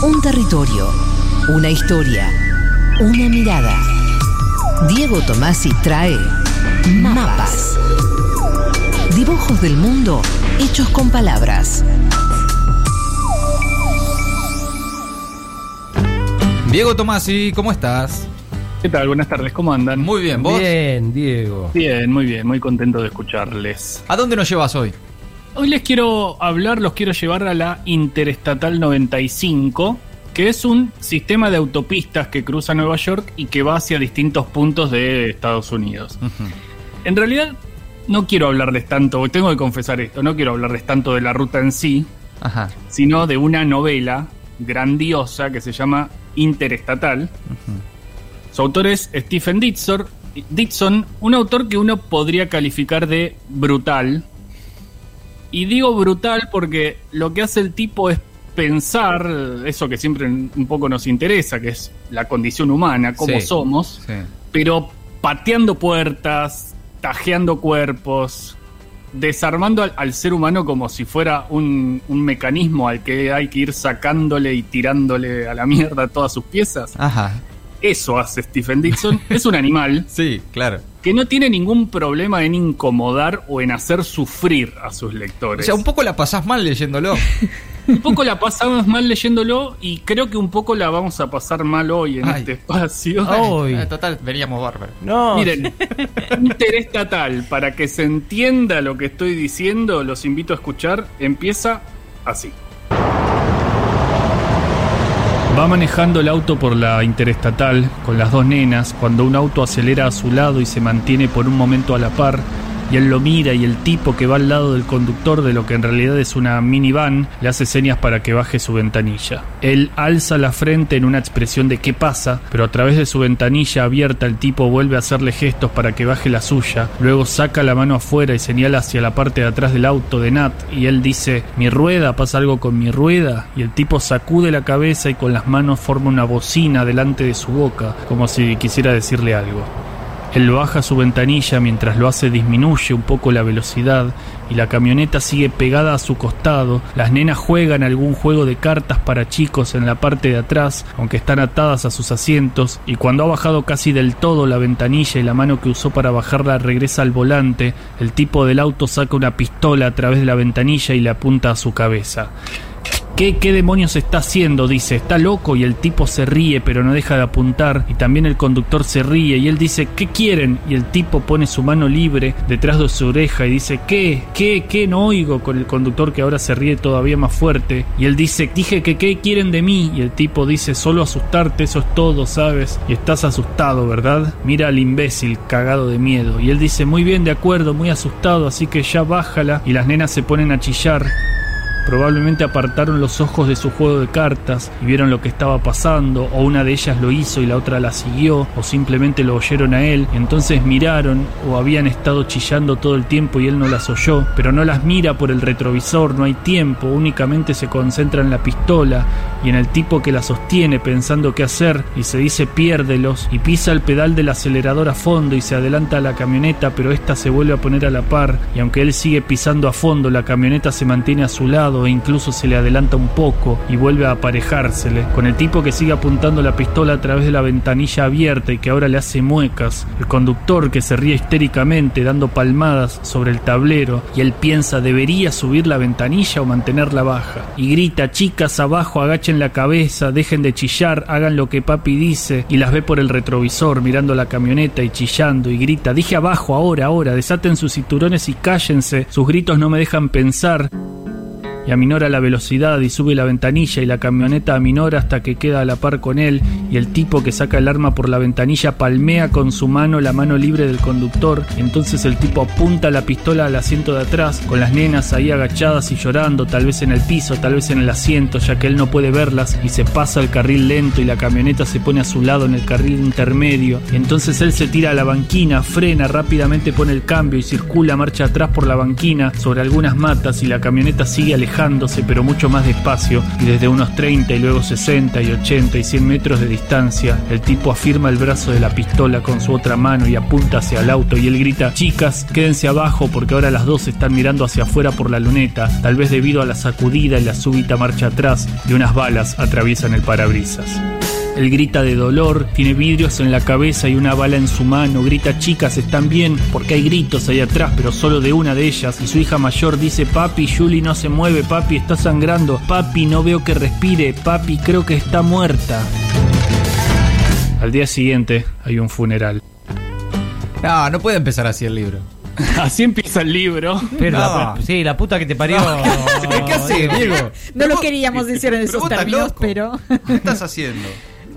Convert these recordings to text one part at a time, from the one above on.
Un territorio, una historia, una mirada. Diego Tomasi trae Mapas. Dibujos del mundo hechos con palabras. Diego Tomasi, ¿cómo estás? ¿Qué tal? Buenas tardes, ¿cómo andan? Muy bien, ¿vos? Bien, Diego. Bien, muy bien, muy contento de escucharles. ¿A dónde nos llevas hoy? Hoy les quiero hablar, los quiero llevar a la Interestatal 95, que es un sistema de autopistas que cruza Nueva York y que va hacia distintos puntos de Estados Unidos. En realidad, no quiero hablarles tanto, tengo que confesar esto, no quiero hablarles tanto de la ruta en sí, Ajá. sino de una novela grandiosa que se llama Interestatal. Su autor es Stephen Ditson, Ditson, un autor que uno podría calificar de brutal. Y digo brutal porque lo que hace el tipo es pensar eso que siempre un poco nos interesa, que es la condición humana, cómo Sí. somos, Sí. pero pateando puertas, tajeando cuerpos, desarmando al, al ser humano como si fuera un, un mecanismo al que hay que ir sacándole y tirándole a la mierda todas sus piezas. Ajá. Eso hace Stephen Dixon. es un animal Sí, claro. que no tiene ningún problema en incomodar o en hacer sufrir a sus O lectores. sea, un poco la pasás mal leyéndolo. Un poco la pasamos mal leyéndolo y creo que un poco la vamos a pasar mal hoy en Ay. este espacio. Hoy. Eh, Total, veníamos bárbaros. No. Miren, interestatal, para que se entienda lo que estoy diciendo, los invito a escuchar, empieza así. Va manejando el auto por la interestatal con las dos nenas cuando un auto acelera a su lado y se mantiene por un momento a la par. Y él lo mira y el tipo que va al lado del conductor de lo que en realidad es una minivan le hace señas para que baje su ventanilla. Él alza la frente en una expresión de qué pasa, pero a través de su ventanilla abierta el tipo vuelve a hacerle gestos para que baje la suya, luego saca la mano afuera y señala hacia la parte de atrás del auto de Nat y él dice mi rueda, pasa algo con mi rueda y el tipo sacude la cabeza y con las manos forma una bocina delante de su boca como si quisiera decirle algo. Él baja su ventanilla mientras lo hace disminuye un poco la velocidad y la camioneta sigue pegada a su costado. Las nenas juegan algún juego de cartas para chicos en la parte de atrás, aunque están atadas a sus asientos, y cuando ha bajado casi del todo la ventanilla y la mano que usó para bajarla regresa al volante, el tipo del auto saca una pistola a través de la ventanilla y le apunta a su cabeza. ¿Qué, ¿Qué demonios está haciendo? Dice, está loco y el tipo se ríe pero no deja de apuntar y también el conductor se ríe y él dice, ¿qué quieren? Y el tipo pone su mano libre detrás de su oreja y dice, ¿qué? ¿Qué? ¿Qué? No oigo con el conductor que ahora se ríe todavía más fuerte y él dice, dije que ¿qué quieren de mí? Y el tipo dice, solo asustarte, eso es todo, ¿sabes? Y estás asustado, ¿verdad? Mira al imbécil cagado de miedo y él dice, muy bien, de acuerdo, muy asustado, así que ya bájala y las nenas se ponen a chillar. Probablemente apartaron los ojos de su juego de cartas y vieron lo que estaba pasando, o una de ellas lo hizo y la otra la siguió, o simplemente lo oyeron a él, entonces miraron o habían estado chillando todo el tiempo y él no las oyó, pero no las mira por el retrovisor, no hay tiempo, únicamente se concentra en la pistola y en el tipo que la sostiene pensando qué hacer y se dice piérdelos y pisa el pedal del acelerador a fondo y se adelanta a la camioneta, pero esta se vuelve a poner a la par y aunque él sigue pisando a fondo, la camioneta se mantiene a su lado e incluso se le adelanta un poco y vuelve a aparejársele, con el tipo que sigue apuntando la pistola a través de la ventanilla abierta y que ahora le hace muecas, el conductor que se ríe histéricamente dando palmadas sobre el tablero y él piensa debería subir la ventanilla o mantenerla baja y grita chicas abajo agachen la cabeza, dejen de chillar, hagan lo que papi dice y las ve por el retrovisor mirando la camioneta y chillando y grita dije abajo ahora, ahora, desaten sus cinturones y cállense, sus gritos no me dejan pensar y aminora la velocidad y sube la ventanilla y la camioneta aminora hasta que queda a la par con él y el tipo que saca el arma por la ventanilla palmea con su mano la mano libre del conductor. Entonces el tipo apunta la pistola al asiento de atrás con las nenas ahí agachadas y llorando, tal vez en el piso, tal vez en el asiento, ya que él no puede verlas y se pasa el carril lento y la camioneta se pone a su lado en el carril intermedio. Entonces él se tira a la banquina, frena, rápidamente pone el cambio y circula marcha atrás por la banquina sobre algunas matas y la camioneta sigue alejando pero mucho más despacio, y desde unos 30 y luego 60 y 80 y 100 metros de distancia, el tipo afirma el brazo de la pistola con su otra mano y apunta hacia el auto y él grita, chicas, quédense abajo porque ahora las dos están mirando hacia afuera por la luneta, tal vez debido a la sacudida y la súbita marcha atrás de unas balas atraviesan el parabrisas. Él grita de dolor, tiene vidrios en la cabeza y una bala en su mano, grita chicas están bien, porque hay gritos ahí atrás, pero solo de una de ellas, y su hija mayor dice papi, Julie no se mueve, papi está sangrando, papi no veo que respire, papi creo que está muerta. Al día siguiente hay un funeral. No, no puede empezar así el libro. Así empieza el libro. Pero No. la- sí, la puta que te parió. ¿Qué haces, Diego? No lo queríamos decir en esos términos, loco. pero... ¿Qué estás haciendo?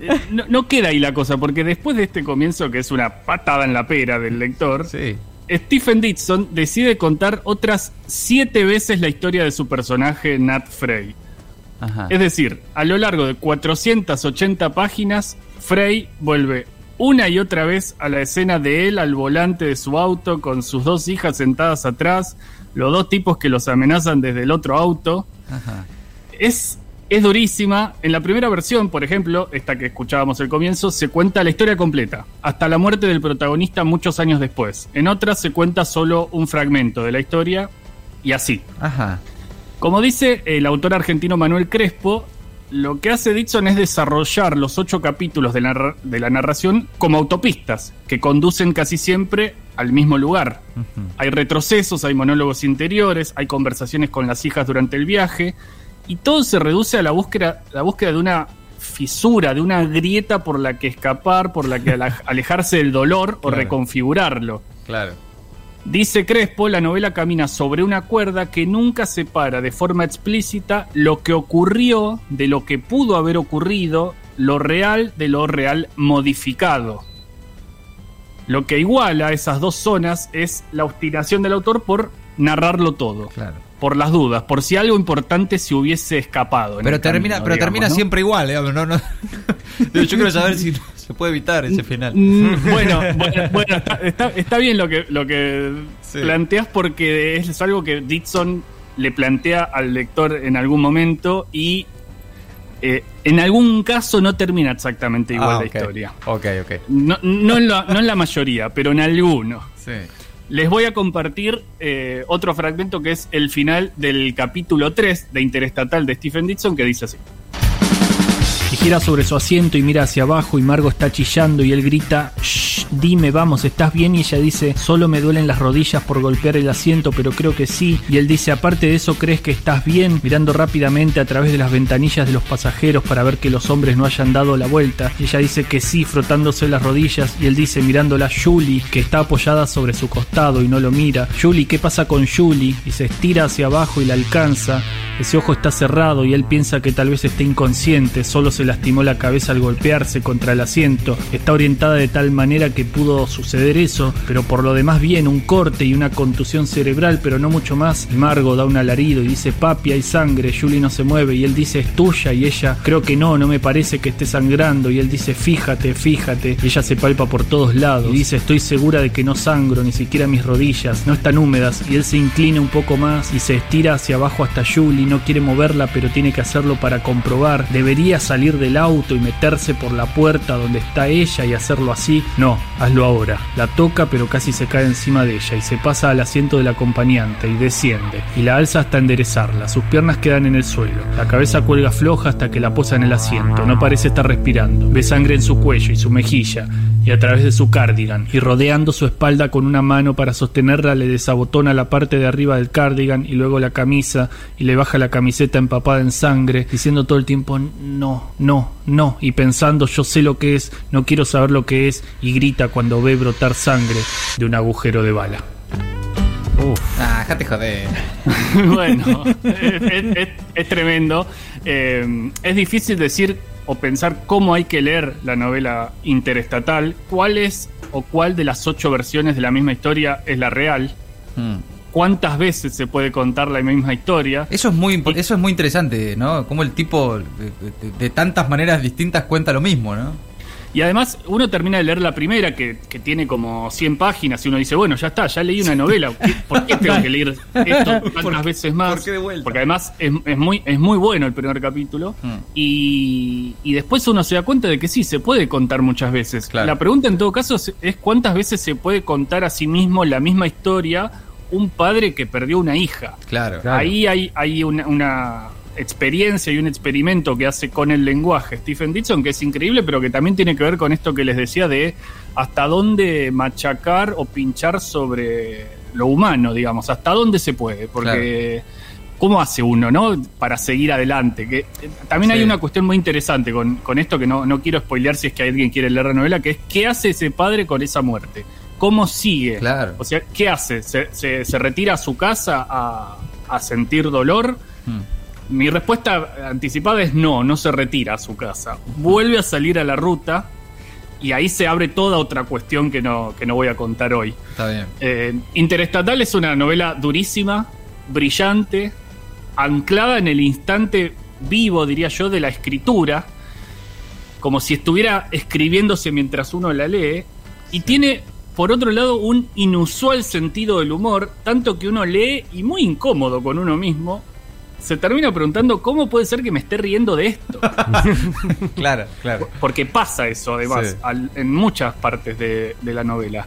No, no queda ahí la cosa, porque después de este comienzo, que es una patada en la pera del lector, Sí. Stephen Dixon decide contar otras siete veces la historia de su personaje Nat Frey. Ajá. Es decir, a lo largo de 480 páginas, Frey vuelve una y otra vez a la escena de él al volante de su auto con sus dos hijas sentadas atrás, los dos tipos que los amenazan desde el otro auto. Ajá. Es, es durísima. En la primera versión, por ejemplo, esta que escuchábamos al comienzo, se cuenta la historia completa, hasta la muerte del protagonista muchos años después. En otras se cuenta solo un fragmento de la historia y así. Ajá. Como dice el autor argentino Manuel Crespo, lo que hace Dixon es desarrollar los ocho capítulos de la, de la narración como autopistas, que conducen casi siempre al mismo lugar. Hay retrocesos, hay monólogos interiores, hay conversaciones con las hijas durante el viaje, y todo se reduce a la búsqueda, la búsqueda de una fisura, de una grieta por la que escapar, por la que alejarse del dolor o Claro. reconfigurarlo. Claro. Dice Crespo, la novela camina sobre una cuerda que nunca separa de forma explícita lo que ocurrió de lo que pudo haber ocurrido, lo real de lo real modificado. Lo que iguala esas dos zonas es la obstinación del autor por narrarlo todo, Claro. Por las dudas, por si algo importante se hubiese escapado. Pero termina, camino, pero digamos, termina ¿no? siempre igual, ¿eh? No, no. Yo quiero saber si se puede evitar ese final. Mm, bueno, bueno, bueno, está, está- está bien lo que, lo que Sí. planteas porque es algo que Dixon le plantea al lector en algún momento y eh, en algún caso no termina exactamente igual Ah, la historia. Ok, ok. No, no en la, no en la mayoría, pero en alguno. Sí. Les voy a compartir eh, otro fragmento que es el final del capítulo 3 de Interestatal de Stephen Dixon que dice así. Y gira sobre su asiento y mira hacia abajo y Margo está chillando y él grita, Shh, dime, vamos, ¿estás bien? Y ella dice, solo me duelen las rodillas por golpear el asiento, pero creo que sí. Y él dice, aparte de eso, ¿crees que estás bien? Mirando rápidamente a través de las ventanillas de los pasajeros para ver que los hombres no hayan dado la vuelta. Y ella dice que sí, frotándose las rodillas. Y él dice, mirándola Julie, que está apoyada sobre su costado y no lo mira. Julie, ¿qué pasa con Julie? Y se estira hacia abajo y la alcanza. Ese ojo está cerrado y él piensa que tal vez esté inconsciente, solo se lastimó la cabeza al golpearse contra el asiento. Está orientada de tal manera que pudo suceder eso, pero por lo demás bien, un corte y una contusión cerebral, pero no mucho más. Margo da un alarido y dice, papi, hay sangre, Julie no se mueve y él dice, es tuya y ella, creo que no, no me parece que esté sangrando y él dice, fíjate, fíjate. Y ella se palpa por todos lados y dice, estoy segura de que no sangro, ni siquiera mis rodillas, no están húmedas y él se inclina un poco más y se estira hacia abajo hasta Julie, no quiere moverla pero tiene que hacerlo para comprobar, debería salir del auto y meterse por la puerta donde está ella y hacerlo así, no, hazlo ahora, la toca pero casi se cae encima de ella y se pasa al asiento del acompañante y desciende y la alza hasta enderezarla, sus piernas quedan en el suelo, la cabeza cuelga floja hasta que la posa en el asiento, no parece estar respirando, ve sangre en su cuello y su mejilla y a través de su cardigan y rodeando su espalda con una mano para sostenerla le desabotona la parte de arriba del cardigan y luego la camisa y le baja la camiseta empapada en sangre diciendo todo el tiempo no, no, no y pensando yo sé lo que es, no quiero saber lo que es y grita cuando ve brotar sangre de un agujero de bala. Ah, déjate joder. bueno, es, es- es- es tremendo. Eh, es difícil decir o pensar cómo hay que leer la novela interestatal, cuál es o cuál de las ocho versiones de la misma historia es la real, Hmm. cuántas veces se puede contar la misma historia. Eso es muy eso es muy interesante, ¿no? Como el tipo de, de- de tantas maneras distintas cuenta lo mismo, ¿no? Y además uno termina de leer la primera, que, que tiene como 100 páginas, y uno dice, bueno, ya está, ya leí una novela. ¿Qué- ¿Por qué tengo que leer esto tantas veces más? por qué de vuelta? Porque además es, es muy, es muy bueno el primer capítulo. Mm. Y, y después uno se da cuenta de que sí, se puede contar muchas veces. Claro. La pregunta en todo caso es, es cuántas veces se puede contar a sí mismo la misma historia un padre que perdió una hija. Claro. Claro. Ahí hay, hay una, una experiencia y un experimento que hace con el lenguaje Stephen Dixon que es increíble, pero que también tiene que ver con esto que les decía de hasta dónde machacar o pinchar sobre lo humano, digamos, hasta dónde se puede, porque ¿cómo hace uno, no? Para seguir adelante. Que, eh, también hay una cuestión muy interesante con, con esto que no, no quiero spoilear si es que alguien quiere leer la novela, que es ¿qué hace ese padre con esa muerte? ¿Cómo sigue? Claro. O sea, ¿qué hace? ¿Se, se- se retira a su casa a, a sentir dolor? Mm. Mi respuesta anticipada es no, no se retira a su casa. Vuelve a salir a la ruta y ahí se abre toda otra cuestión que no, que no voy a contar hoy. Está bien. Eh, Interestatal es una novela durísima, brillante, anclada en el instante vivo, diría yo, de la escritura, como si estuviera escribiéndose mientras uno la lee, y tiene, por otro lado, un inusual sentido del humor, tanto que uno lee y muy incómodo con uno mismo, se termina preguntando cómo puede ser que me esté riendo de esto. Claro, claro. Porque pasa eso, además, Sí. al- en muchas partes de, de la novela.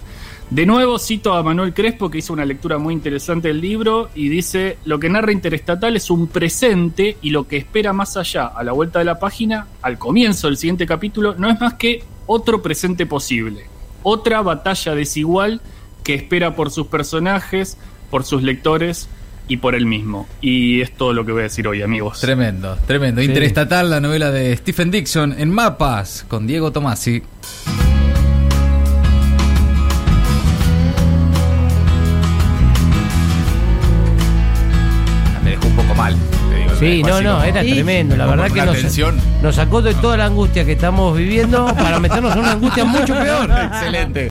De nuevo cito a Manuel Crespo, que hizo una lectura muy interesante del libro, y dice, lo que narra Interestatal es un presente y lo que espera más allá, a la vuelta de la página, al comienzo del siguiente capítulo, no es más que otro presente posible. Otra batalla desigual que espera por sus personajes, por sus lectores y por él mismo. Y es todo lo que voy a decir hoy, amigos. Tremendo, tremendo. Sí. Interestatal, la novela de Stephen Dixon en mapas con Diego Tomasi. Me dejó un poco mal. te digo, Sí, no, no, como- era tremendo. La verdad que nos, nos sacó de toda la angustia que estamos viviendo para meternos en una angustia mucho peor. Excelente.